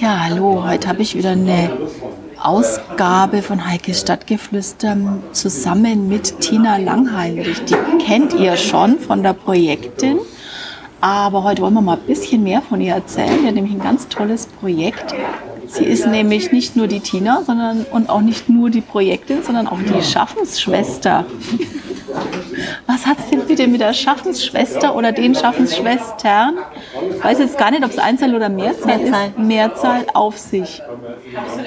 Ja, hallo. Heute habe ich wieder eine Ausgabe von Heikes Stadtgeflüster zusammen mit Tina Langheinrich. Die kennt ihr schon von der Projektin. Aber heute wollen wir mal ein bisschen mehr von ihr erzählen. Die hat nämlich ein ganz tolles Projekt. Sie ist nämlich nicht nur die Tina, sondern und auch nicht nur die Projektin, sondern auch die Schaffensschwester. Was hat es denn bitte mit der Schaffensschwester oder den Schaffensschwestern? Ich weiß jetzt gar nicht, ob es Einzahl oder Mehrzahl, Mehrzahl. ist. Mehrzahl auf sich.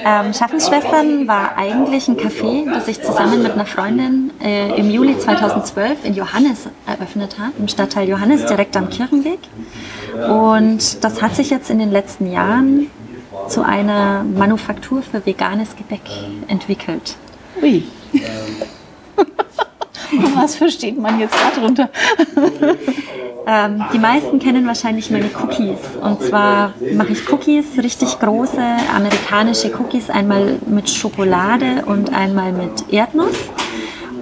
Ähm, Schaffensschwestern war eigentlich ein Café, das ich zusammen mit einer Freundin äh, im Juli 2012 in Johannes eröffnet habe, im Stadtteil Johannes, direkt am Kirchenweg. Und das hat sich jetzt in den letzten Jahren zu einer Manufaktur für veganes Gebäck entwickelt. Ui. Was versteht man jetzt darunter? ähm, die meisten kennen wahrscheinlich meine Cookies. Und zwar mache ich Cookies, richtig große amerikanische Cookies, einmal mit Schokolade und einmal mit Erdnuss.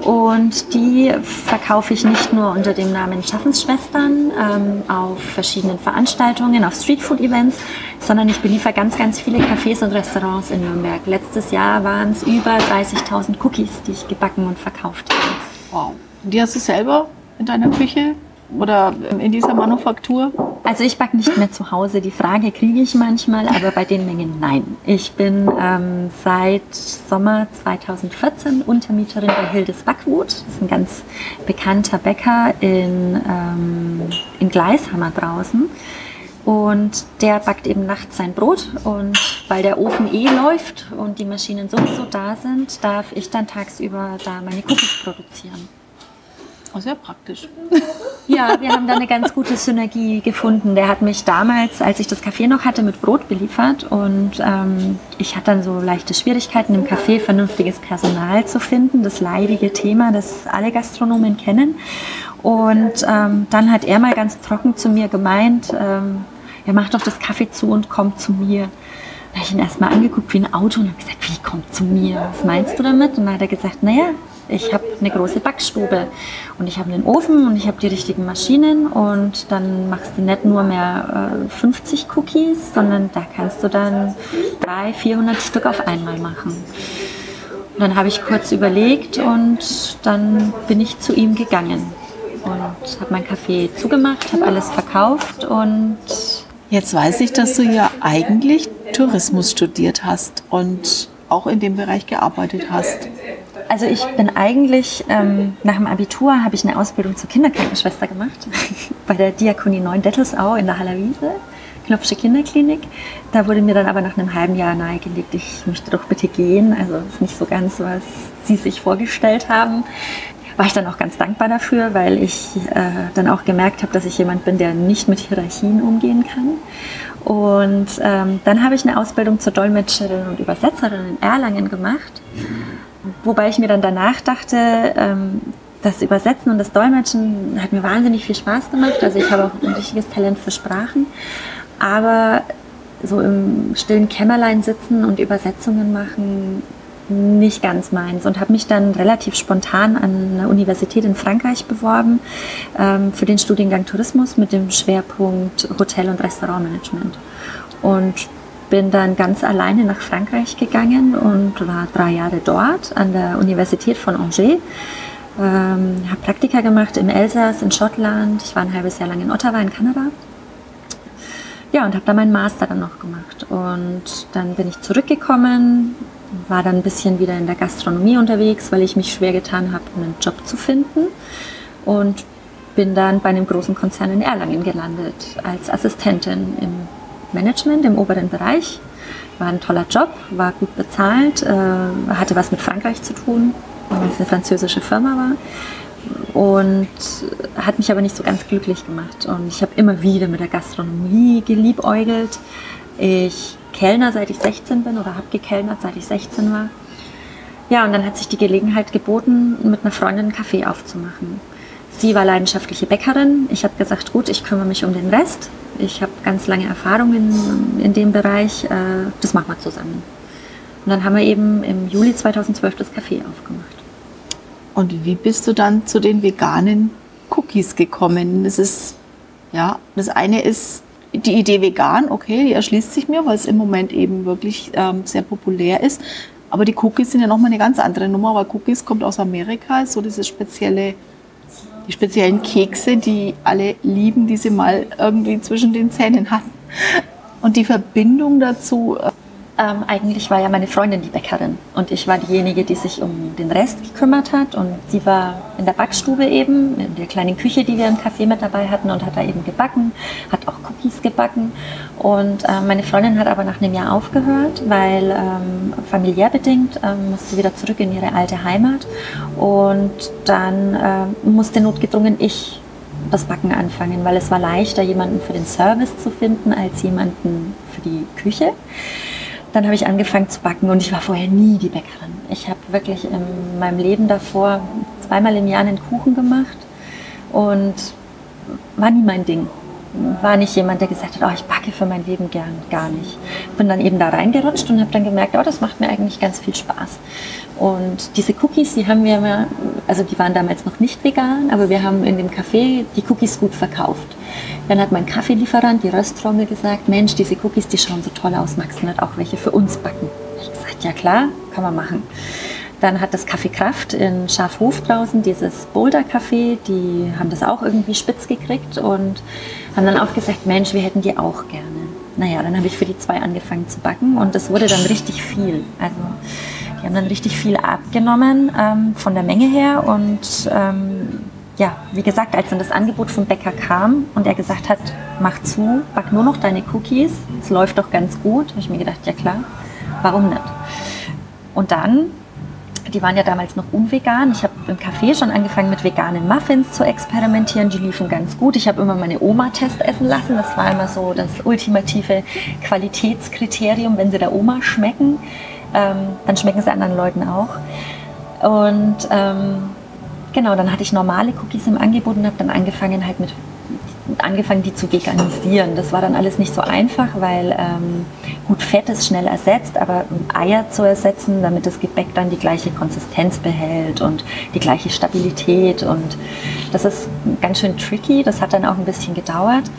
Und die verkaufe ich nicht nur unter dem Namen Schaffensschwestern ähm, auf verschiedenen Veranstaltungen, auf Streetfood-Events, sondern ich beliefere ganz, ganz viele Cafés und Restaurants in Nürnberg. Letztes Jahr waren es über 30.000 Cookies, die ich gebacken und verkauft habe. Wow. Die hast du selber in deiner Küche oder in dieser Manufaktur? Also ich backe nicht mehr zu Hause. Die Frage kriege ich manchmal, aber bei den Mengen nein. Ich bin ähm, seit Sommer 2014 Untermieterin bei Hildes Backwut. Das ist ein ganz bekannter Bäcker in, ähm, in Gleishammer draußen. Und der backt eben nachts sein Brot. Und weil der Ofen eh läuft und die Maschinen sowieso da sind, darf ich dann tagsüber da meine Cookies produzieren. Oh, sehr praktisch. Ja, wir haben da eine ganz gute Synergie gefunden. Der hat mich damals, als ich das Café noch hatte, mit Brot beliefert und ähm, ich hatte dann so leichte Schwierigkeiten im Café vernünftiges Personal zu finden. Das leidige Thema, das alle Gastronomen kennen. Und ähm, dann hat er mal ganz trocken zu mir gemeint, ähm, er macht doch das Kaffee zu und kommt zu mir. Da habe ich ihn erstmal angeguckt wie ein Auto und habe gesagt, wie kommt zu mir? Was meinst du damit? Und dann hat er gesagt, naja, ich habe eine große Backstube und ich habe einen Ofen und ich habe die richtigen Maschinen und dann machst du nicht nur mehr äh, 50 Cookies, sondern da kannst du dann 300, 400 Stück auf einmal machen. Und dann habe ich kurz überlegt und dann bin ich zu ihm gegangen und habe mein Café zugemacht, habe alles verkauft und Jetzt weiß ich, dass du ja eigentlich Tourismus studiert hast und auch in dem Bereich gearbeitet hast. Also ich bin eigentlich, ähm, nach dem Abitur habe ich eine Ausbildung zur Kinderkrankenschwester gemacht bei der Diakonie 9 Dettelsau in der Hallerwiese, Knopfsche Kinderklinik. Da wurde mir dann aber nach einem halben Jahr nahegelegt, ich möchte doch bitte gehen. Also ist nicht so ganz, was Sie sich vorgestellt haben. War ich dann auch ganz dankbar dafür, weil ich äh, dann auch gemerkt habe, dass ich jemand bin, der nicht mit Hierarchien umgehen kann. Und ähm, dann habe ich eine Ausbildung zur Dolmetscherin und Übersetzerin in Erlangen gemacht. Wobei ich mir dann danach dachte, ähm, das Übersetzen und das Dolmetschen hat mir wahnsinnig viel Spaß gemacht. Also ich habe auch ein richtiges Talent für Sprachen. Aber so im stillen Kämmerlein sitzen und Übersetzungen machen, nicht ganz meins. Und habe mich dann relativ spontan an eine Universität in Frankreich beworben ähm, für den Studiengang Tourismus mit dem Schwerpunkt Hotel- und Restaurantmanagement. Und bin dann ganz alleine nach Frankreich gegangen und war drei Jahre dort an der Universität von Angers. Ähm, habe Praktika gemacht im Elsass, in Schottland. Ich war ein halbes Jahr lang in Ottawa, in Kanada. Ja, und habe da meinen Master dann noch gemacht. Und dann bin ich zurückgekommen, war dann ein bisschen wieder in der Gastronomie unterwegs, weil ich mich schwer getan habe, einen Job zu finden. Und bin dann bei einem großen Konzern in Erlangen gelandet als Assistentin im Management im oberen Bereich. War ein toller Job, war gut bezahlt, äh, hatte was mit Frankreich zu tun, weil es eine französische Firma war. Und hat mich aber nicht so ganz glücklich gemacht. Und ich habe immer wieder mit der Gastronomie geliebäugelt. Ich kellner, seit ich 16 bin oder habe gekellnert, seit ich 16 war. Ja, und dann hat sich die Gelegenheit geboten, mit einer Freundin einen Kaffee aufzumachen. Sie war leidenschaftliche Bäckerin. Ich habe gesagt, gut, ich kümmere mich um den Rest. Ich habe ganz lange Erfahrung in, in dem Bereich. Äh, das machen wir zusammen. Und dann haben wir eben im Juli 2012 das Café aufgemacht. Und wie bist du dann zu den veganen Cookies gekommen? Das ist, ja, das eine ist die Idee vegan, okay, die erschließt sich mir, weil es im Moment eben wirklich ähm, sehr populär ist. Aber die Cookies sind ja nochmal eine ganz andere Nummer, weil Cookies kommt aus Amerika, so dieses spezielle, die speziellen Kekse, die alle lieben, die sie mal irgendwie zwischen den Zähnen hatten. Und die Verbindung dazu, äh, ähm, eigentlich war ja meine Freundin die Bäckerin und ich war diejenige, die sich um den Rest gekümmert hat und sie war in der Backstube eben, in der kleinen Küche, die wir im Café mit dabei hatten und hat da eben gebacken, hat auch Cookies gebacken und äh, meine Freundin hat aber nach einem Jahr aufgehört, weil ähm, familiär bedingt ähm, musste sie wieder zurück in ihre alte Heimat und dann äh, musste notgedrungen ich das Backen anfangen, weil es war leichter, jemanden für den Service zu finden, als jemanden für die Küche. Dann habe ich angefangen zu backen und ich war vorher nie die Bäckerin. Ich habe wirklich in meinem Leben davor zweimal im Jahr einen Kuchen gemacht und war nie mein Ding. War nicht jemand, der gesagt hat, oh, ich backe für mein Leben gern, gar nicht. Bin dann eben da reingerutscht und habe dann gemerkt, oh, das macht mir eigentlich ganz viel Spaß. Und diese Cookies, die haben wir immer, also die waren damals noch nicht vegan, aber wir haben in dem Café die Cookies gut verkauft. Dann hat mein Kaffeelieferant, die Rösttrommel, gesagt, Mensch, diese Cookies, die schauen so toll aus, magst du nicht auch welche für uns backen? Ich gesagt, ja klar, kann man machen. Dann hat das Café Kraft in Schafhof draußen, dieses Boulder Café, die haben das auch irgendwie spitz gekriegt und haben dann auch gesagt, Mensch, wir hätten die auch gerne. Naja, dann habe ich für die zwei angefangen zu backen und es wurde dann richtig viel. Also die haben dann richtig viel abgenommen ähm, von der Menge her und ähm, ja, wie gesagt, als dann das Angebot vom Bäcker kam und er gesagt hat, mach zu, back nur noch deine Cookies, es läuft doch ganz gut, habe ich mir gedacht, ja klar, warum nicht? Und dann, die waren ja damals noch unvegan, ich habe im Café schon angefangen mit veganen Muffins zu experimentieren, die liefen ganz gut. Ich habe immer meine Oma Test essen lassen, das war immer so das ultimative Qualitätskriterium, wenn sie der Oma schmecken, ähm, dann schmecken sie anderen Leuten auch. Und ähm, Genau, dann hatte ich normale Cookies im Angebot und habe dann angefangen halt mit angefangen, die zu veganisieren. Das war dann alles nicht so einfach, weil ähm, gut Fett ist schnell ersetzt, aber Eier zu ersetzen, damit das Gebäck dann die gleiche Konsistenz behält und die gleiche Stabilität und das ist ganz schön tricky. Das hat dann auch ein bisschen gedauert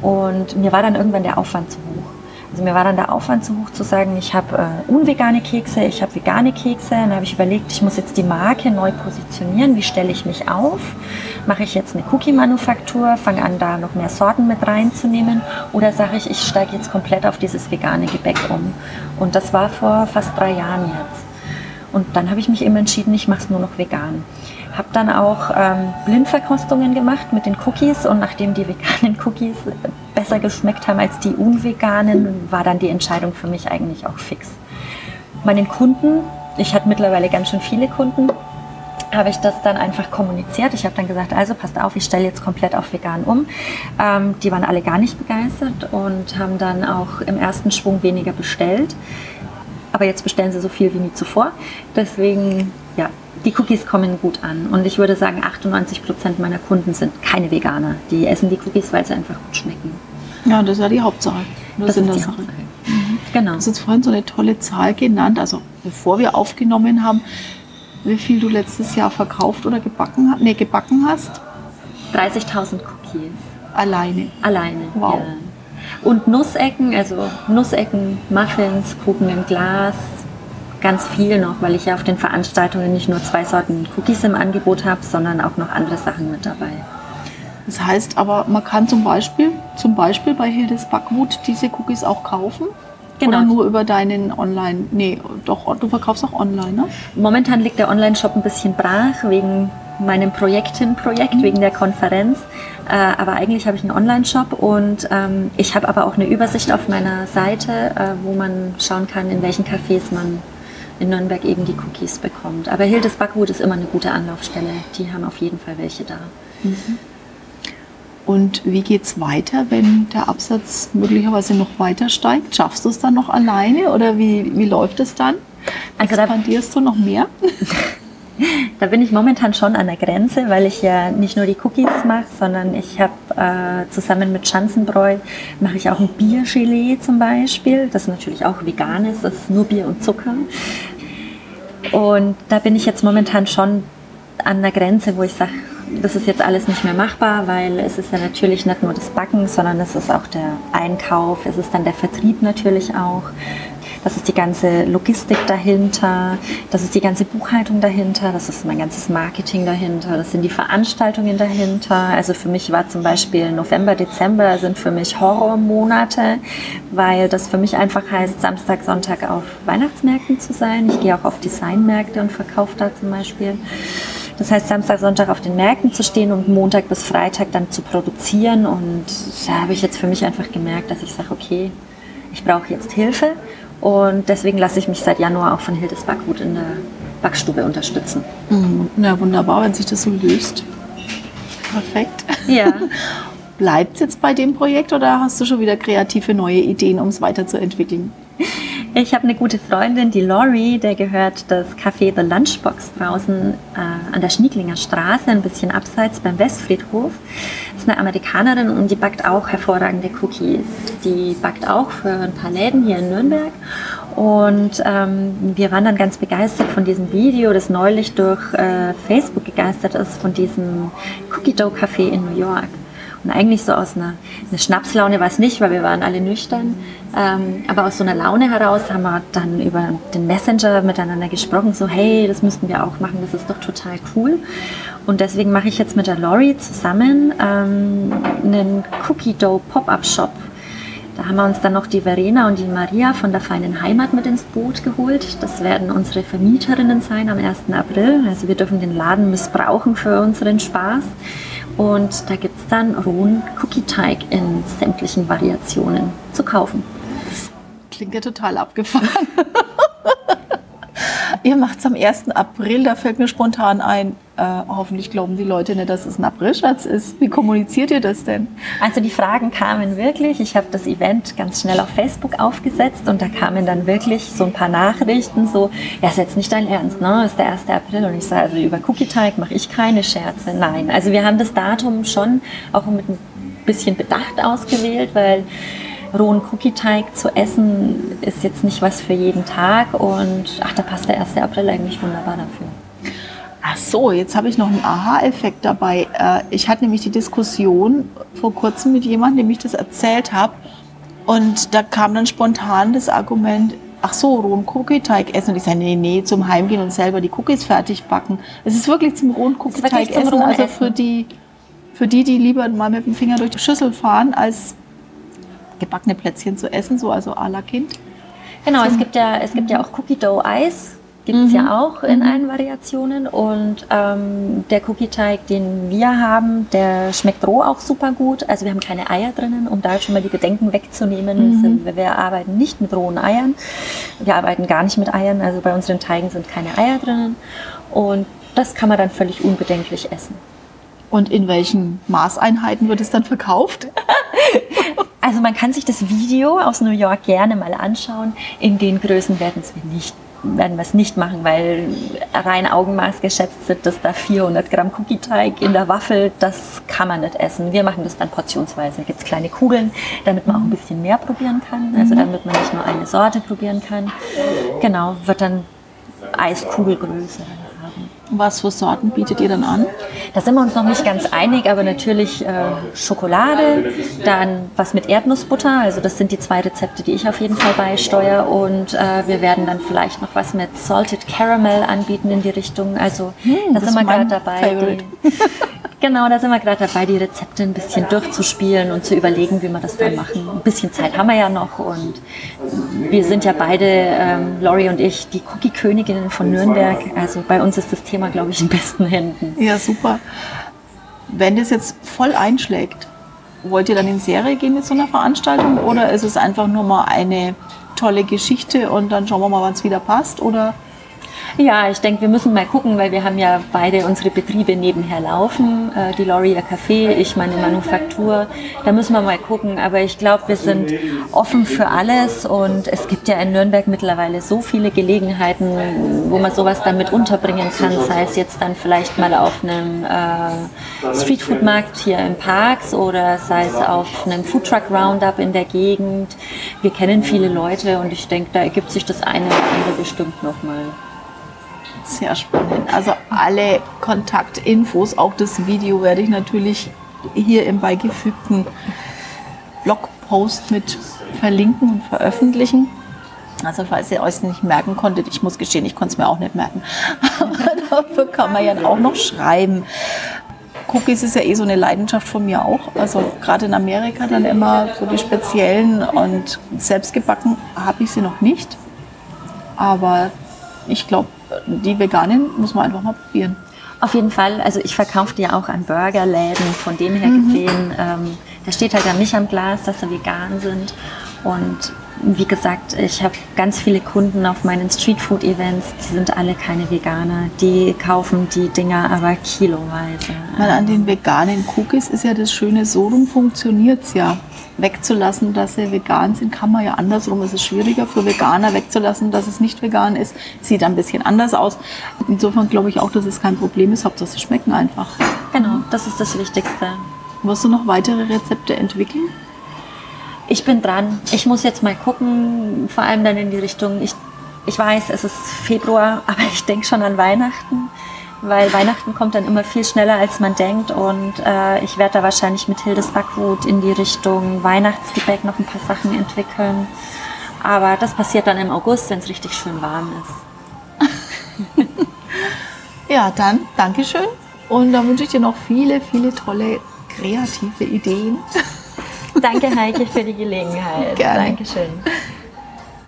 und mir war dann irgendwann der Aufwand zu hoch. Also mir war dann der Aufwand zu hoch zu sagen, ich habe äh, unvegane Kekse, ich habe vegane Kekse. Dann habe ich überlegt, ich muss jetzt die Marke neu positionieren. Wie stelle ich mich auf? Mache ich jetzt eine Cookie-Manufaktur, fange an, da noch mehr Sorten mit reinzunehmen? Oder sage ich, ich steige jetzt komplett auf dieses vegane Gebäck um? Und das war vor fast drei Jahren jetzt. Und dann habe ich mich eben entschieden, ich mache es nur noch vegan. Habe dann auch ähm, Blindverkostungen gemacht mit den Cookies und nachdem die veganen Cookies besser geschmeckt haben als die unveganen, war dann die Entscheidung für mich eigentlich auch fix. Meinen Kunden, ich hatte mittlerweile ganz schön viele Kunden, habe ich das dann einfach kommuniziert. Ich habe dann gesagt, also passt auf, ich stelle jetzt komplett auf vegan um. Ähm, die waren alle gar nicht begeistert und haben dann auch im ersten Schwung weniger bestellt. Aber jetzt bestellen sie so viel wie nie zuvor. Deswegen, ja, die Cookies kommen gut an. Und ich würde sagen, 98 Prozent meiner Kunden sind keine Veganer. Die essen die Cookies, weil sie einfach gut schmecken. Ja, das ist ja die Hauptsache. Das, das ist die Sache. Hauptsache. Mhm. Genau. Du hast jetzt vorhin so eine tolle Zahl genannt, also bevor wir aufgenommen haben, wie viel du letztes Jahr verkauft oder gebacken, nee, gebacken hast? 30.000 Cookies. Alleine? Alleine, wow. Ja. Und Nussecken, also Nussecken, Muffins, Kuchen im Glas, ganz viel noch, weil ich ja auf den Veranstaltungen nicht nur zwei Sorten Cookies im Angebot habe, sondern auch noch andere Sachen mit dabei. Das heißt aber, man kann zum Beispiel, zum Beispiel bei Hildes Backwut diese Cookies auch kaufen? Genau. Oder nur über deinen Online? Nee, doch, du verkaufst auch online, ne? Momentan liegt der Online-Shop ein bisschen brach wegen meinem Projektin-Projekt, mhm. wegen der Konferenz. Äh, aber eigentlich habe ich einen Online-Shop und ähm, ich habe aber auch eine Übersicht auf meiner Seite, äh, wo man schauen kann, in welchen Cafés man in Nürnberg eben die Cookies bekommt. Aber Hildes Backwut ist immer eine gute Anlaufstelle. Die haben auf jeden Fall welche da. Mhm. Und wie geht es weiter, wenn der Absatz möglicherweise noch weiter steigt? Schaffst du es dann noch alleine oder wie, wie läuft es dann? Also Expandierst du noch mehr? Da bin ich momentan schon an der Grenze, weil ich ja nicht nur die Cookies mache, sondern ich habe äh, zusammen mit Schanzenbräu mache ich auch ein Biergelee zum Beispiel. Das natürlich auch vegan ist, das ist nur Bier und Zucker. Und da bin ich jetzt momentan schon an der Grenze, wo ich sage, das ist jetzt alles nicht mehr machbar, weil es ist ja natürlich nicht nur das Backen, sondern es ist auch der Einkauf, es ist dann der Vertrieb natürlich auch. Das ist die ganze Logistik dahinter, das ist die ganze Buchhaltung dahinter, das ist mein ganzes Marketing dahinter, das sind die Veranstaltungen dahinter. Also für mich war zum Beispiel November, Dezember sind für mich Horrormonate, weil das für mich einfach heißt, Samstag, Sonntag auf Weihnachtsmärkten zu sein. Ich gehe auch auf Designmärkte und verkaufe da zum Beispiel. Das heißt, Samstag, Sonntag auf den Märkten zu stehen und Montag bis Freitag dann zu produzieren. Und da habe ich jetzt für mich einfach gemerkt, dass ich sage, okay, ich brauche jetzt Hilfe und deswegen lasse ich mich seit Januar auch von Hildes Backhut in der Backstube unterstützen. Mhm. Ja, wunderbar, wenn sich das so löst. Perfekt. Ja. Bleibt es jetzt bei dem Projekt oder hast du schon wieder kreative neue Ideen, um es weiterzuentwickeln? Ich habe eine gute Freundin, die Lori, der gehört das Café The Lunchbox draußen äh, an der Schnieklinger Straße, ein bisschen abseits beim Westfriedhof. Ist eine Amerikanerin und die backt auch hervorragende Cookies. Die backt auch für ein paar Läden hier in Nürnberg. Und ähm, wir waren dann ganz begeistert von diesem Video, das neulich durch äh, Facebook gegeistert ist, von diesem Cookie Dough Café in New York. Und eigentlich so aus einer, einer Schnapslaune war es nicht, weil wir waren alle nüchtern. Ähm, aber aus so einer Laune heraus haben wir dann über den Messenger miteinander gesprochen, so hey, das müssten wir auch machen, das ist doch total cool. Und deswegen mache ich jetzt mit der Lori zusammen ähm, einen Cookie Dough Pop-Up Shop. Da haben wir uns dann noch die Verena und die Maria von der feinen Heimat mit ins Boot geholt. Das werden unsere Vermieterinnen sein am 1. April. Also wir dürfen den Laden missbrauchen für unseren Spaß. Und da gibt es dann rohen Cookie-Teig in sämtlichen Variationen zu kaufen. Das klingt ja total abgefahren. Ihr macht es am 1. April, da fällt mir spontan ein, äh, hoffentlich glauben die Leute nicht, dass es ein Aprilscherz ist. Wie kommuniziert ihr das denn? Also die Fragen kamen wirklich. Ich habe das Event ganz schnell auf Facebook aufgesetzt und da kamen dann wirklich so ein paar Nachrichten, so, ja, ist jetzt nicht dein Ernst, ne? Ist der 1. April. Und ich sage, also über Cookie-Teig mache ich keine Scherze. Nein, also wir haben das Datum schon auch mit ein bisschen Bedacht ausgewählt, weil rohen Cookie-Teig zu essen ist jetzt nicht was für jeden Tag und ach, da passt der 1. April eigentlich wunderbar dafür. Ach so, jetzt habe ich noch einen Aha-Effekt dabei. Äh, ich hatte nämlich die Diskussion vor kurzem mit jemandem, dem ich das erzählt habe. Und da kam dann spontan das Argument, ach so, rohen Cookie-Teig essen. Und ich sage, nee, nee, zum Heimgehen und selber die Cookies fertig backen. Es ist wirklich zum rohen Cookie-Teig essen. also für die, für die, die lieber mal mit dem Finger durch die Schüssel fahren, als gebackene Plätzchen zu essen, so also à la Kind. Genau, es gibt ja, es gibt ja auch Cookie Dough Eis. Gibt es ja auch in allen Variationen. Und ähm, der Cookie-Teig, den wir haben, der schmeckt roh auch super gut. Also wir haben keine Eier drinnen, um da schon mal die Bedenken wegzunehmen. Also wir arbeiten nicht mit rohen Eiern. Wir arbeiten gar nicht mit Eiern. Also bei unseren Teigen sind keine Eier drinnen. Und das kann man dann völlig unbedenklich essen. Und in welchen Maßeinheiten wird es dann verkauft? Also man kann sich das Video aus New York gerne mal anschauen. In den Größen werden es wir nicht werden wir es nicht machen, weil rein Augenmaß geschätzt sind, dass da 400 Gramm Cookie-Teig in der Waffel, das kann man nicht essen. Wir machen das dann portionsweise. Da gibt es kleine Kugeln, damit man auch ein bisschen mehr probieren kann. Also damit man nicht nur eine Sorte probieren kann. Genau, wird dann Eiskugelgröße. Was für Sorten bietet ihr dann an? Da sind wir uns noch nicht ganz einig, aber natürlich äh, Schokolade, dann was mit Erdnussbutter, also das sind die zwei Rezepte, die ich auf jeden Fall beisteuere und äh, wir werden dann vielleicht noch was mit Salted Caramel anbieten in die Richtung, also da das sind wir gerade dabei. Genau, da sind wir gerade dabei, die Rezepte ein bisschen durchzuspielen und zu überlegen, wie wir das dann machen. Ein bisschen Zeit haben wir ja noch und wir sind ja beide, ähm, Lori und ich, die Cookie-Königinnen von Nürnberg, also bei uns ist das Thema, glaube ich, in besten Händen. Ja, super. Wenn das jetzt voll einschlägt, wollt ihr dann in Serie gehen mit so einer Veranstaltung oder ist es einfach nur mal eine tolle Geschichte und dann schauen wir mal, wann es wieder passt? Oder Ja, ich denke, wir müssen mal gucken, weil wir haben ja beide unsere Betriebe nebenher laufen. Äh, die ihr Café, ich meine Manufaktur. Da müssen wir mal gucken. Aber ich glaube, wir sind offen für alles und es gibt ja in Nürnberg mittlerweile so viele Gelegenheiten, wo man sowas dann mit unterbringen kann. Sei es jetzt dann vielleicht mal auf einem äh, Streetfood-Markt hier im Parks oder sei es auf einem Foodtruck Roundup in der Gegend. Wir kennen viele Leute und ich denke, da ergibt sich das eine oder andere bestimmt nochmal. Sehr spannend. Also alle Kontaktinfos, auch das Video werde ich natürlich hier im beigefügten Blogpost mit verlinken und veröffentlichen. Also falls ihr euch nicht merken konntet, ich muss gestehen, ich konnte es mir auch nicht merken. Aber dafür kann man ja auch noch schreiben. Cookies ist ja eh so eine Leidenschaft von mir auch. Also gerade in Amerika dann immer so die speziellen und selbst gebacken habe ich sie noch nicht. Aber ich glaube, die veganen muss man einfach mal probieren. Auf jeden Fall. Also ich verkaufe die ja auch an Burgerläden. Von dem her gesehen, ähm, da steht halt dann nicht am Glas, dass sie vegan sind. Und wie gesagt, ich habe ganz viele Kunden auf meinen Streetfood-Events, die sind alle keine Veganer. Die kaufen die Dinger aber kiloweise. Weil an den veganen Cookies ist ja das Schöne, so rum funktioniert es ja. Wegzulassen, dass sie vegan sind, kann man ja andersrum. Es ist schwieriger für Veganer wegzulassen, dass es nicht vegan ist. Sieht ein bisschen anders aus. Insofern glaube ich auch, dass es kein Problem ist. Hauptsache, sie schmecken einfach. Genau, das ist das Wichtigste. Wirst du noch weitere Rezepte entwickeln? Ich bin dran. Ich muss jetzt mal gucken, vor allem dann in die Richtung, ich, ich weiß, es ist Februar, aber ich denke schon an Weihnachten, weil Weihnachten kommt dann immer viel schneller, als man denkt und äh, ich werde da wahrscheinlich mit Hildes Backwut in die Richtung Weihnachtsgebäck noch ein paar Sachen entwickeln. Aber das passiert dann im August, wenn es richtig schön warm ist. ja, dann Dankeschön und dann wünsche ich dir noch viele, viele tolle kreative Ideen. Danke, Heike, für die Gelegenheit. Gerne. Dankeschön.